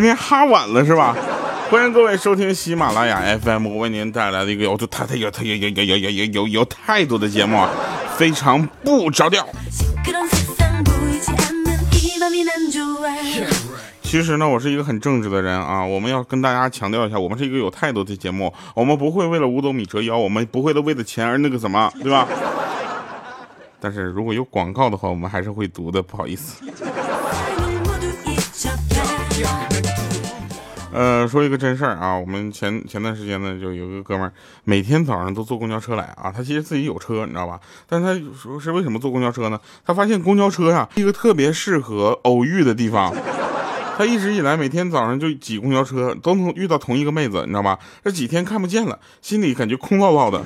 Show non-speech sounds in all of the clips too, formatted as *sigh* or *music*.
今天哈晚了是吧？欢迎各位收听喜马拉雅 FM，我为您带来的一个有太太有太有有有有有有有有态度的节目，啊，非常不着调。其实呢，我是一个很正直的人啊。我们要跟大家强调一下，我们是一个有态度的节目，我们不会为了五斗米折腰，我们不会的为了钱而那个什么，对吧？但是如果有广告的话，我们还是会读的，不好意思。呃，说一个真事儿啊，我们前前段时间呢，就有一个哥们儿，每天早上都坐公交车来啊。他其实自己有车，你知道吧？但是他说是为什么坐公交车呢？他发现公交车呀，一个特别适合偶遇的地方。他一直以来每天早上就挤公交车，都能遇到同一个妹子，你知道吧？这几天看不见了，心里感觉空落落的。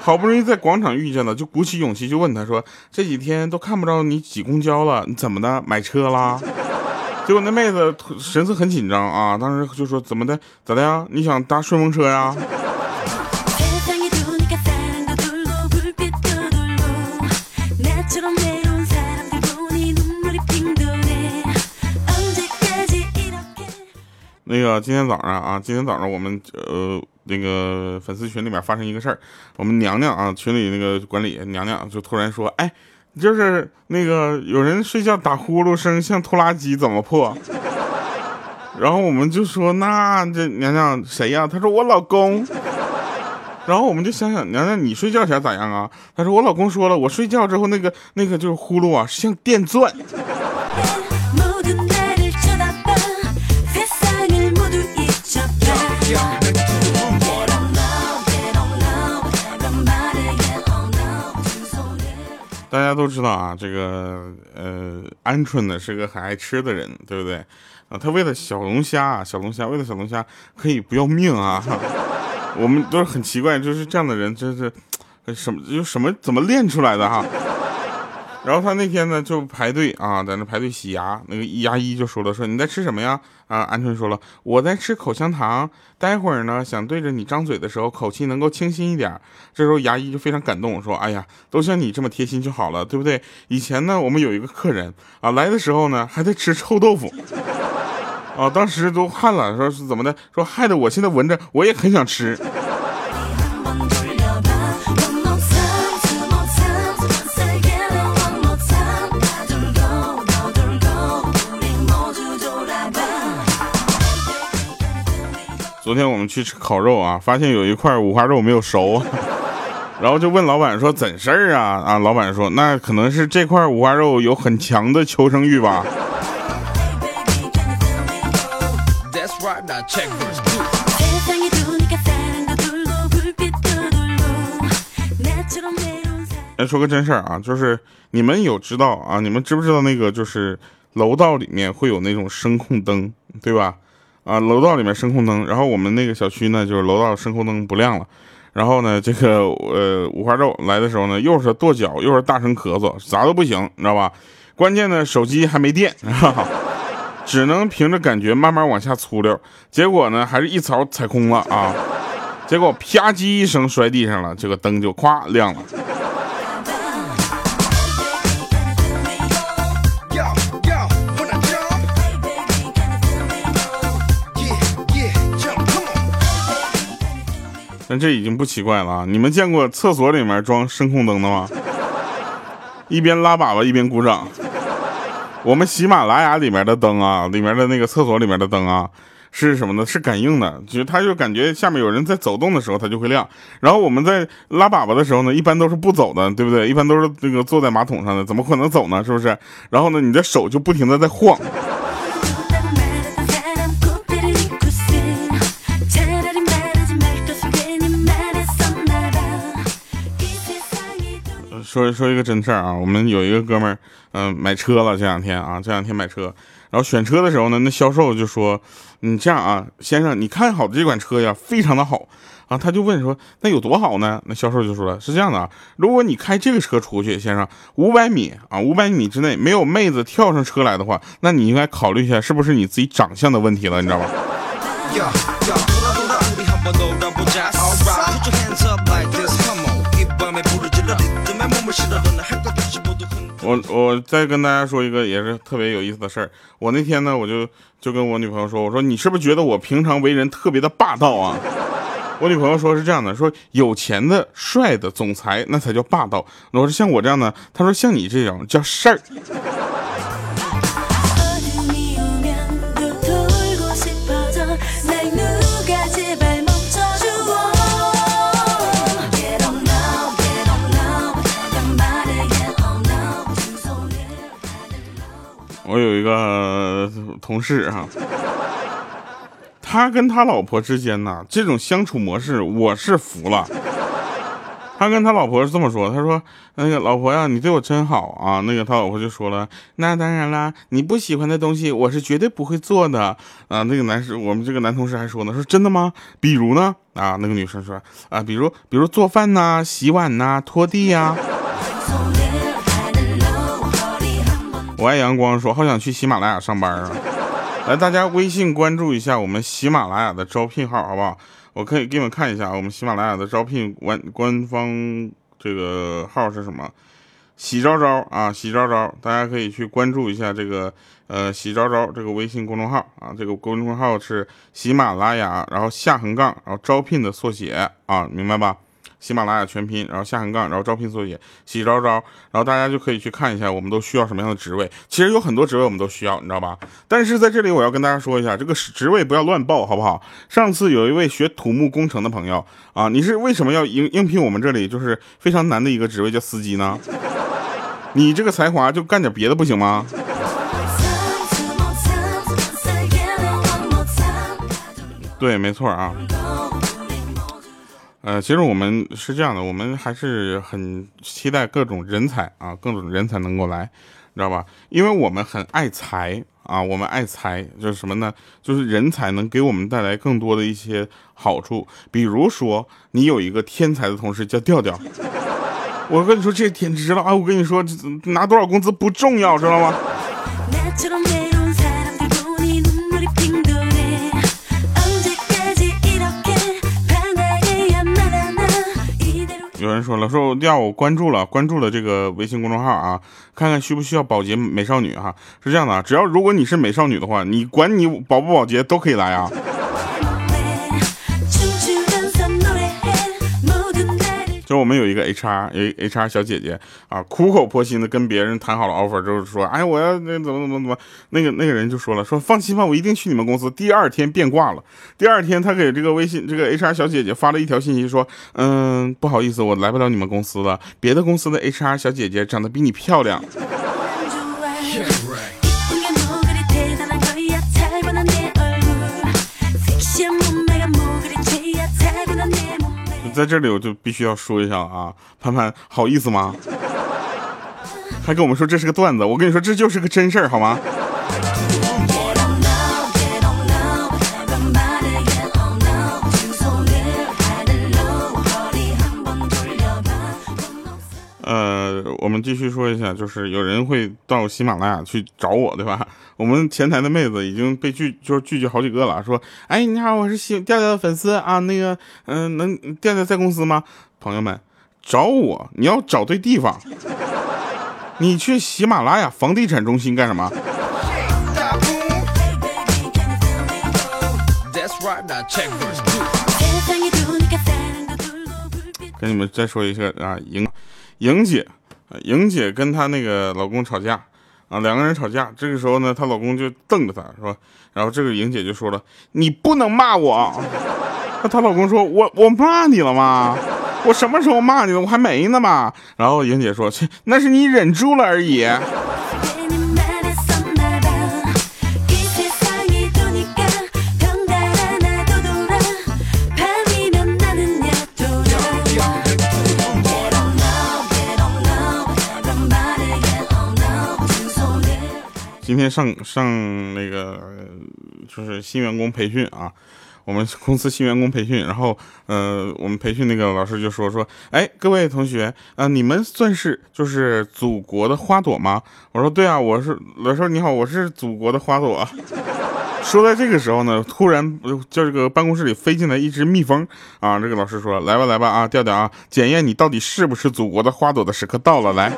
好不容易在广场遇见了，就鼓起勇气就问他说：“这几天都看不着你挤公交了，你怎么的？买车啦？”结果那妹子神色很紧张啊，当时就说：“怎么的？咋的呀？你想搭顺风车呀？”那个今天早上啊，今天早上我们呃那个粉丝群里面发生一个事儿，我们娘娘啊群里那个管理娘娘就突然说：“哎。”就是那个有人睡觉打呼噜声像拖拉机怎么破？然后我们就说那这娘娘谁呀？他说我老公。然后我们就想想娘娘你睡觉前咋样啊？他说我老公说了，我睡觉之后那个那个就是呼噜啊像电钻。大家都知道啊，这个呃，鹌鹑呢是个很爱吃的人，对不对？啊，他为了小龙虾，小龙虾为了小龙虾可以不要命啊！*laughs* 我们都是很奇怪，就是这样的人，真是什么就什么怎么练出来的哈？然后他那天呢就排队啊，在那排队洗牙，那个牙医就说了，说你在吃什么呀？啊，鹌鹑说了，我在吃口香糖，待会儿呢想对着你张嘴的时候口气能够清新一点。这时候牙医就非常感动，说，哎呀，都像你这么贴心就好了，对不对？以前呢我们有一个客人啊来的时候呢还在吃臭豆腐，啊，当时都汗了，说是怎么的？说害得我现在闻着我也很想吃。昨天我们去吃烤肉啊，发现有一块五花肉没有熟，*laughs* 然后就问老板说怎事儿啊？啊，老板说那可能是这块五花肉有很强的求生欲吧。来说个真事儿啊，就是你们有知道啊？你们知不知道那个就是楼道里面会有那种声控灯，对吧？啊，楼道里面声控灯，然后我们那个小区呢，就是楼道声控灯不亮了，然后呢，这个呃五花肉来的时候呢，又是跺脚，又是大声咳嗽，啥都不行，你知道吧？关键呢，手机还没电，*laughs* 哈哈只能凭着感觉慢慢往下粗溜，结果呢，还是一槽踩空了啊，结果啪叽一声摔地上了，这个灯就咵亮了。但这已经不奇怪了啊！你们见过厕所里面装声控灯的吗？一边拉粑粑一边鼓掌。我们喜马拉雅里面的灯啊，里面的那个厕所里面的灯啊，是什么呢？是感应的，就它就感觉下面有人在走动的时候，它就会亮。然后我们在拉粑粑的时候呢，一般都是不走的，对不对？一般都是那个坐在马桶上的，怎么可能走呢？是不是？然后呢，你的手就不停的在晃。说说一个真事儿啊，我们有一个哥们儿，嗯，买车了这两天啊，这两天买车，然后选车的时候呢，那销售就说，你这样啊，先生，你看好的这款车呀，非常的好啊，他就问说，那有多好呢？那销售就说了，是这样的啊，如果你开这个车出去，先生，五百米啊，五百米之内没有妹子跳上车来的话，那你应该考虑一下，是不是你自己长相的问题了，你知道吧？我我再跟大家说一个也是特别有意思的事儿。我那天呢，我就就跟我女朋友说，我说你是不是觉得我平常为人特别的霸道啊？*laughs* 我女朋友说是这样的，说有钱的帅的总裁那才叫霸道。我说像我这样的，她说像你这种叫事儿。我有一个同事哈，他跟他老婆之间呢，这种相处模式我是服了。他跟他老婆是这么说，他说：“那个老婆呀，你对我真好啊。”那个他老婆就说了：“那当然啦，你不喜欢的东西，我是绝对不会做的。”啊，那个男士，我们这个男同事还说呢，说真的吗？比如呢？啊，那个女生说：“啊，比如，比如做饭呐，洗碗呐，拖地呀。” *laughs* 我爱阳光说：“好想去喜马拉雅上班啊！”来，大家微信关注一下我们喜马拉雅的招聘号，好不好？我可以给你们看一下我们喜马拉雅的招聘官官方这个号是什么？喜招招啊，喜招招，大家可以去关注一下这个呃喜招招这个微信公众号啊，这个公众号是喜马拉雅，然后下横杠，然后招聘的缩写啊，明白吧？喜马拉雅全拼，然后下横杠，然后招聘作业，喜招招，然后大家就可以去看一下，我们都需要什么样的职位。其实有很多职位我们都需要，你知道吧？但是在这里我要跟大家说一下，这个职位不要乱报，好不好？上次有一位学土木工程的朋友啊，你是为什么要应应聘我们这里就是非常难的一个职位叫司机呢？你这个才华就干点别的不行吗？对，没错啊。呃，其实我们是这样的，我们还是很期待各种人才啊，各种人才能够来，你知道吧？因为我们很爱财啊，我们爱财就是什么呢？就是人才能给我们带来更多的一些好处。比如说，你有一个天才的同事叫调调，*laughs* 我跟你说这简直了啊！我跟你说，拿多少工资不重要，知道吗？有人说了，说要我关注了，关注了这个微信公众号啊，看看需不需要保洁美少女哈？是这样的啊，只要如果你是美少女的话，你管你保不保洁都可以来啊。就我们有一个 HR，有 HR 小姐姐啊，苦口婆心的跟别人谈好了 offer，就是说，哎，我要那怎么怎么怎么，那个那个人就说了，说放心吧，我一定去你们公司。第二天变卦了，第二天他给这个微信这个 HR 小姐姐发了一条信息，说，嗯，不好意思，我来不了你们公司了，别的公司的 HR 小姐姐长得比你漂亮。在这里我就必须要说一下啊，潘潘好意思吗？还跟我们说这是个段子，我跟你说这就是个真事儿，好吗？我们继续说一下，就是有人会到喜马拉雅去找我，对吧？我们前台的妹子已经被拒，就是拒绝好几个了。说，哎，你好，我是喜调调的粉丝啊，那个，嗯，能调调在公司吗？朋友们，找我，你要找对地方。你去喜马拉雅房地产中心干什么？跟你们再说一下啊，莹。莹姐，莹姐跟她那个老公吵架啊，两个人吵架。这个时候呢，她老公就瞪着她，说，然后这个莹姐就说了：“你不能骂我。*laughs* ”那她老公说：“我我骂你了吗？我什么时候骂你了？我还没呢嘛。”然后莹姐说：“切，那是你忍住了而已。”今天上上那个就是新员工培训啊，我们公司新员工培训，然后呃，我们培训那个老师就说说，哎，各位同学啊，你们算是就是祖国的花朵吗？我说对啊，我是老师你好，我是祖国的花朵。*laughs* 说在这个时候呢，突然就这个办公室里飞进来一只蜜蜂啊，这个老师说来吧来吧啊，调调啊，检验你到底是不是祖国的花朵的时刻到了，来。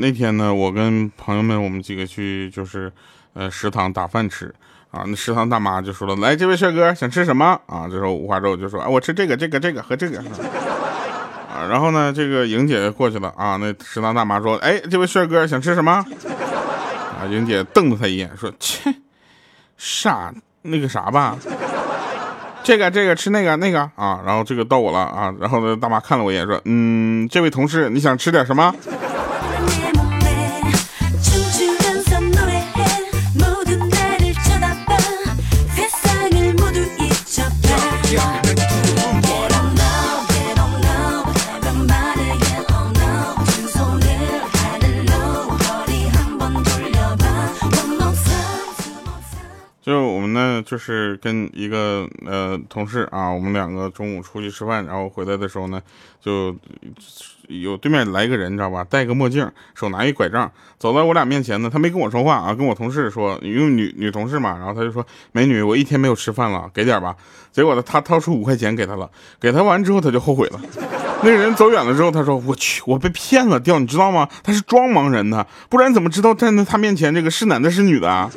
那天呢，我跟朋友们，我们几个去就是，呃，食堂打饭吃啊。那食堂大妈就说了：“来，这位帅哥想吃什么啊？”这时候五花肉就说：“啊，我吃这个，这个，这个和这个。”啊，然后呢，这个莹姐过去了啊。那食堂大妈说：“哎，这位帅哥想吃什么？”啊，莹姐瞪了他一眼说：“切，傻那个啥吧，这个这个吃那个那个啊。”然后这个到我了啊。然后呢，大妈看了我一眼说：“嗯，这位同事，你想吃点什么？”就是跟一个呃同事啊，我们两个中午出去吃饭，然后回来的时候呢，就有对面来一个人，你知道吧？戴个墨镜，手拿一拐杖，走到我俩面前呢，他没跟我说话啊，跟我同事说，因为女女同事嘛，然后他就说：“美女，我一天没有吃饭了，给点吧。”结果呢，他掏出五块钱给他了，给他完之后他就后悔了。那个人走远了之后，他说：“我去，我被骗了，掉，你知道吗？他是装盲人的，不然怎么知道站在他面前这个是男的是女的啊？”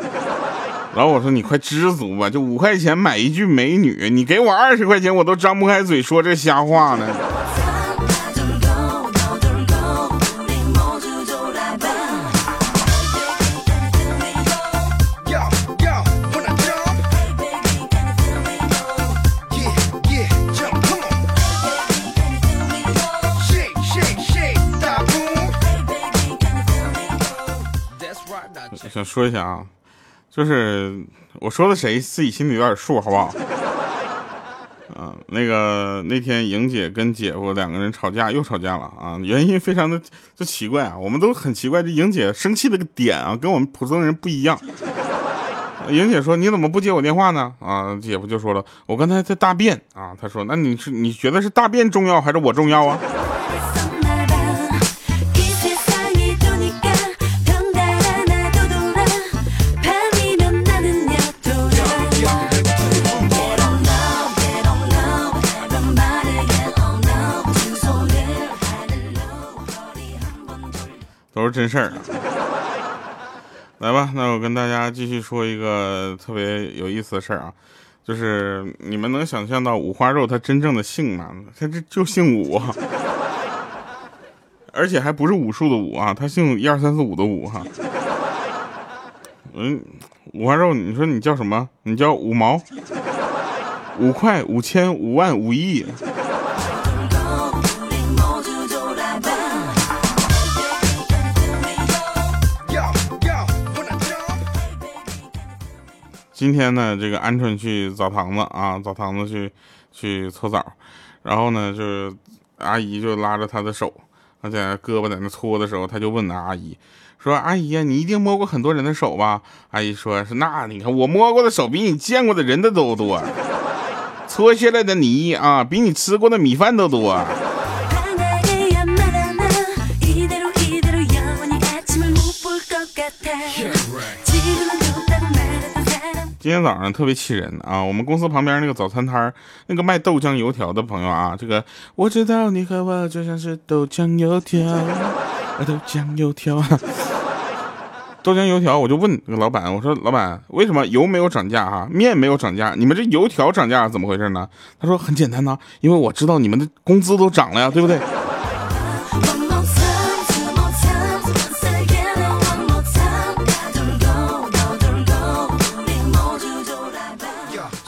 然后我说你快知足吧，就五块钱买一句美女，你给我二十块钱我都张不开嘴说这瞎话呢。想说一下啊。就是我说的谁自己心里有点数，好不好？*laughs* 啊，那个那天莹姐跟姐夫两个人吵架，又吵架了啊！原因非常的就奇怪啊，我们都很奇怪，这莹姐生气的个点啊，跟我们普通人不一样。莹姐说：“你怎么不接我电话呢？”啊，姐夫就说了：“我刚才在大便啊。”他说：“那你是你觉得是大便重要还是我重要啊？”真事儿，来吧，那我跟大家继续说一个特别有意思的事儿啊，就是你们能想象到五花肉它真正的姓吗？它这就姓武，而且还不是武术的武啊，他姓一二三四五的武哈。嗯，五花肉，你说你叫什么？你叫五毛、五块、五千、五万、五亿。今天呢，这个鹌鹑去澡堂子啊，澡堂子去去搓澡，然后呢，就是阿姨就拉着他的手，他在胳膊在那搓的时候，他就问那阿姨说：“阿姨呀，你一定摸过很多人的手吧？”阿姨说：“是那你看我摸过的手比你见过的人的都多，*laughs* 搓下来的泥啊，比你吃过的米饭都多。”今天早上特别气人啊！我们公司旁边那个早餐摊，那个卖豆浆油条的朋友啊，这个我知道你和我就像是豆浆油条，*laughs* 豆浆油条，*laughs* 豆浆油条，我就问那个老板，我说老板，为什么油没有涨价哈，面没有涨价，你们这油条涨价怎么回事呢？他说很简单呐，因为我知道你们的工资都涨了呀，对不对？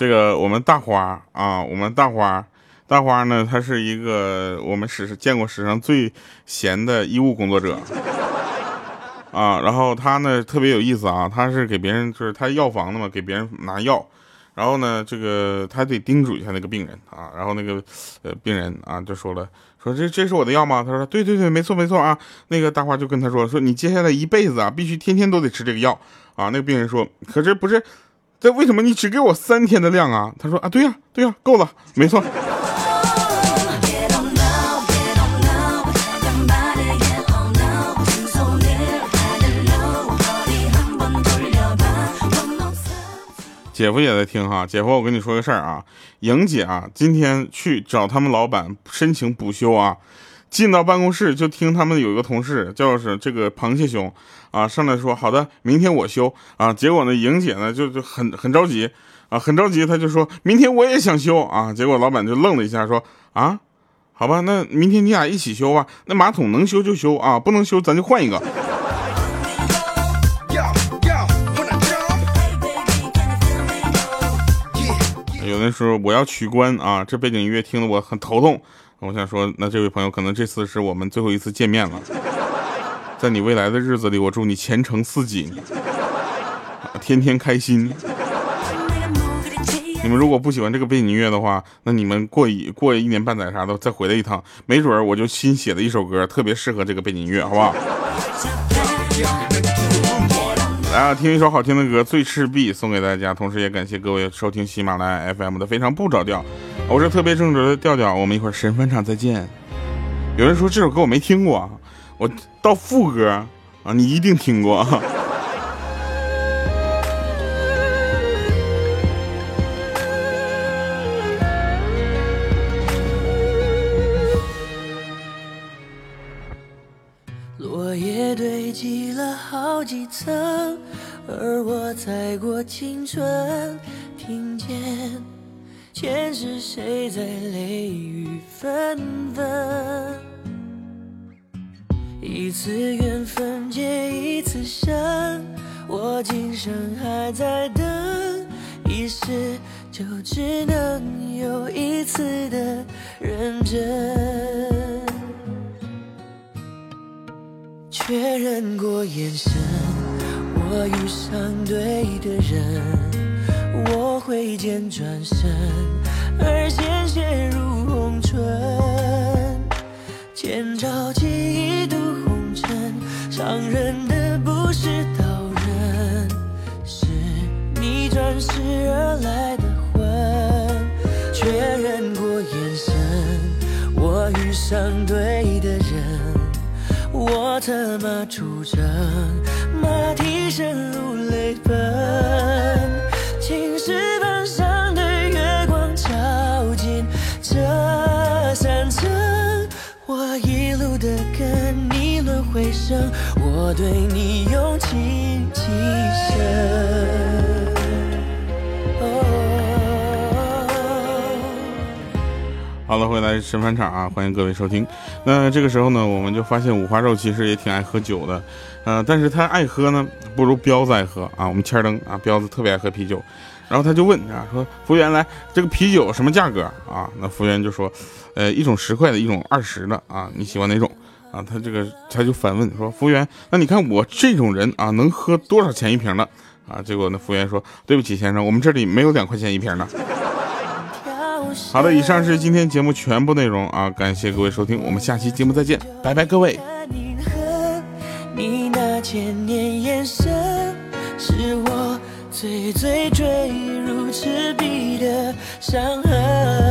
这个我们大花啊，我们大花，大花呢，他是一个我们史见过史上最闲的医务工作者啊。然后他呢特别有意思啊，他是给别人就是他药房的嘛，给别人拿药。然后呢，这个他得叮嘱一下那个病人啊。然后那个呃病人啊就说了，说这这是我的药吗？他说对对对，没错没错啊。那个大花就跟他说，说你接下来一辈子啊，必须天天都得吃这个药啊。那个病人说，可是不是。这为什么你只给我三天的量啊？他说啊，对呀，对呀，够了。没错，姐夫也在听哈。姐夫，我跟你说个事儿啊，莹姐啊，今天去找他们老板申请补休啊。进到办公室就听他们有一个同事叫是这个螃蟹兄啊，上来说好的，明天我休啊。结果呢，莹姐呢就就很很着急啊，很着急，她就说明天我也想休啊。结果老板就愣了一下，说啊，好吧，那明天你俩一起休吧。那马桶能修就修啊，不能修咱就换一个。有人说我要取关啊，这背景音乐听得我很头痛。我想说，那这位朋友可能这次是我们最后一次见面了。在你未来的日子里，我祝你前程似锦，天天开心。你们如果不喜欢这个背景音乐的话，那你们过一过一年半载啥的再回来一趟，没准我就新写的一首歌特别适合这个背景音乐，好不好？来啊，听一首好听的歌《最赤壁》送给大家，同时也感谢各位收听喜马拉雅 FM 的非常不着调，我是特别正直的调调，我们一会儿神返场再见。有人说这首歌我没听过，我到副歌啊，你一定听过。落叶堆积了好几层，而我踩过青春，听见前世谁在泪雨纷纷。一次缘分结一次伤，我今生还在等，一世就只能有一次的认真。确认过眼神，我遇上对的人，一剑转身，而鲜血如红唇。千朝记忆渡红尘，伤人的不是刀刃，是你转世而来的魂。确认过眼神，我遇上对的人。我策马出征，马蹄声如泪奔。对你用情极深。好了，回来神返场啊！欢迎各位收听。那这个时候呢，我们就发现五花肉其实也挺爱喝酒的，呃，但是他爱喝呢，不如彪子爱喝啊。我们千灯啊，彪子特别爱喝啤酒，然后他就问啊，说服务员来，这个啤酒什么价格啊？那服务员就说，呃，一种十块的，一种二十的啊，你喜欢哪种啊？他这个他就反问说，服务员，那你看我这种人啊，能喝多少钱一瓶的啊？结果那服务员说，对不起先生，我们这里没有两块钱一瓶的。好的，以上是今天节目全部内容啊！感谢各位收听，我们下期节目再见，拜拜，各位。你那千年眼神，是我最最坠入赤壁的伤痕。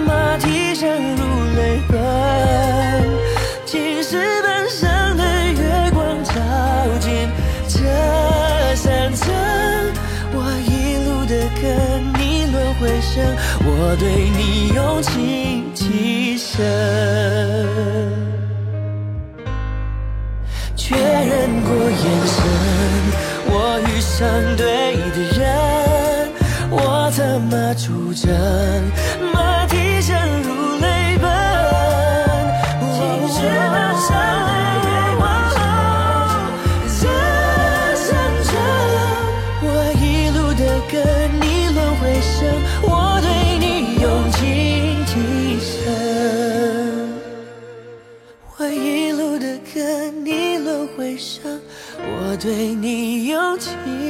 马蹄声如泪奔。青石板上的月光照进这山城。我一路的跟你轮回声，我对你用情极深。确认过眼神，我遇上对的人，我策马出征，对你有情